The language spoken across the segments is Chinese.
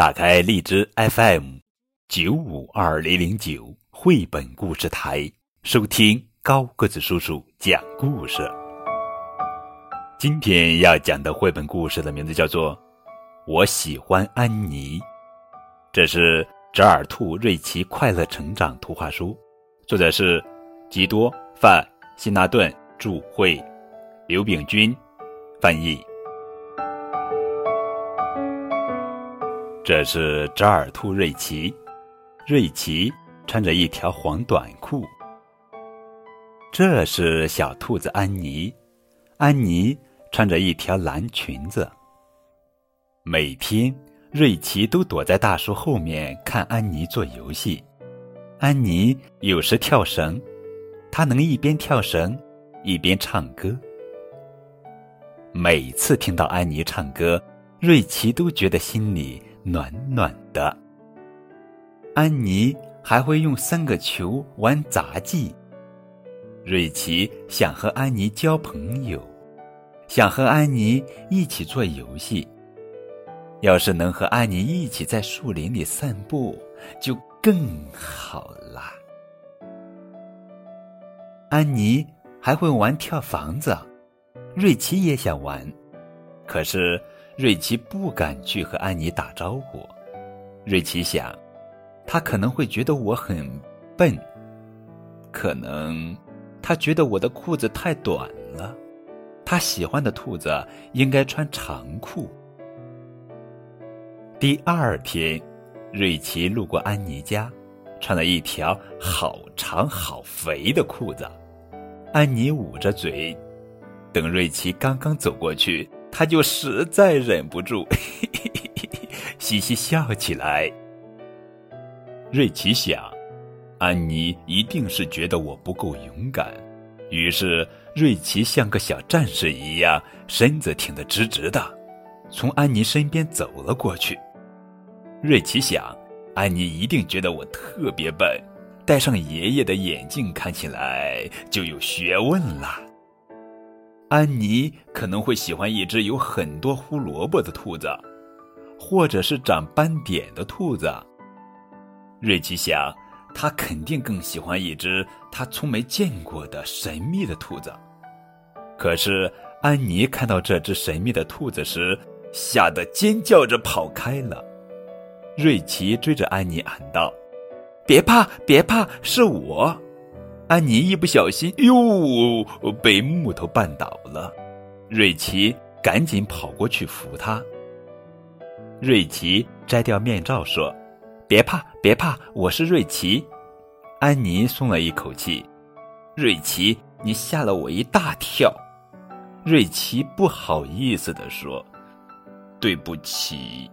打开荔枝 FM 九五二零零九绘本故事台，收听高个子叔叔讲故事。今天要讲的绘本故事的名字叫做《我喜欢安妮》，这是折耳兔瑞奇快乐成长图画书，作者是吉多·范·辛纳顿著，绘刘炳军翻译。这是折耳兔瑞奇，瑞奇穿着一条黄短裤。这是小兔子安妮，安妮穿着一条蓝裙子。每天，瑞奇都躲在大树后面看安妮做游戏。安妮有时跳绳，她能一边跳绳一边唱歌。每次听到安妮唱歌，瑞奇都觉得心里。暖暖的。安妮还会用三个球玩杂技。瑞奇想和安妮交朋友，想和安妮一起做游戏。要是能和安妮一起在树林里散步，就更好啦。安妮还会玩跳房子，瑞奇也想玩，可是。瑞奇不敢去和安妮打招呼。瑞奇想，他可能会觉得我很笨，可能他觉得我的裤子太短了。他喜欢的兔子应该穿长裤。第二天，瑞奇路过安妮家，穿了一条好长好肥的裤子。安妮捂着嘴，等瑞奇刚刚走过去。他就实在忍不住，嘻嘻笑起来。瑞奇想，安妮一定是觉得我不够勇敢，于是瑞奇像个小战士一样，身子挺得直直的，从安妮身边走了过去。瑞奇想，安妮一定觉得我特别笨，戴上爷爷的眼镜看起来就有学问了。安妮可能会喜欢一只有很多胡萝卜的兔子，或者是长斑点的兔子。瑞奇想，他肯定更喜欢一只他从没见过的神秘的兔子。可是，安妮看到这只神秘的兔子时，吓得尖叫着跑开了。瑞奇追着安妮喊道：“别怕，别怕，是我。”安妮一不小心，哟，被木头绊倒了。瑞奇赶紧跑过去扶她。瑞奇摘掉面罩说：“别怕，别怕，我是瑞奇。”安妮松了一口气。瑞奇，你吓了我一大跳。瑞奇不好意思地说：“对不起。”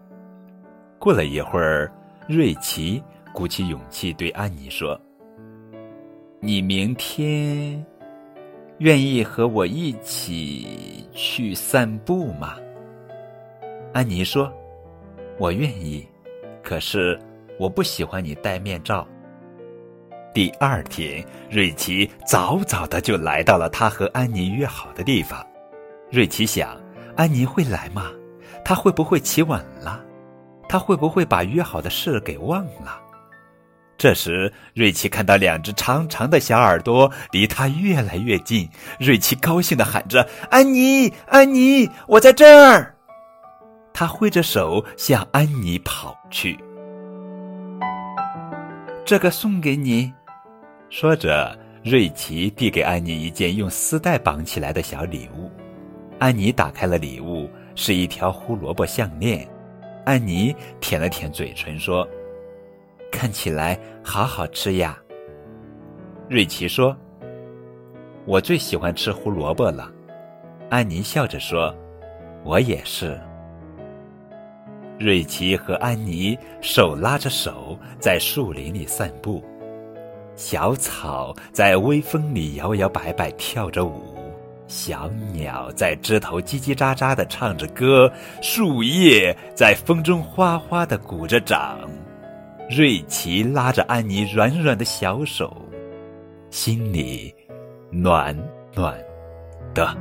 过了一会儿，瑞奇鼓起勇气对安妮说。你明天愿意和我一起去散步吗？安妮说：“我愿意，可是我不喜欢你戴面罩。”第二天，瑞奇早早的就来到了他和安妮约好的地方。瑞奇想：安妮会来吗？她会不会起晚了？她会不会把约好的事给忘了？这时，瑞奇看到两只长长的小耳朵离他越来越近，瑞奇高兴的喊着：“安妮，安妮，我在这儿！”他挥着手向安妮跑去。这个送给你，说着，瑞奇递给安妮一件用丝带绑起来的小礼物。安妮打开了礼物，是一条胡萝卜项链。安妮舔了舔嘴唇，说。看起来好好吃呀，瑞奇说：“我最喜欢吃胡萝卜了。”安妮笑着说：“我也是。”瑞奇和安妮手拉着手在树林里散步，小草在微风里摇摇摆摆跳着舞，小鸟在枝头叽叽喳喳的唱着歌，树叶在风中哗哗的鼓着掌。瑞奇拉着安妮软软的小手心里暖暖的。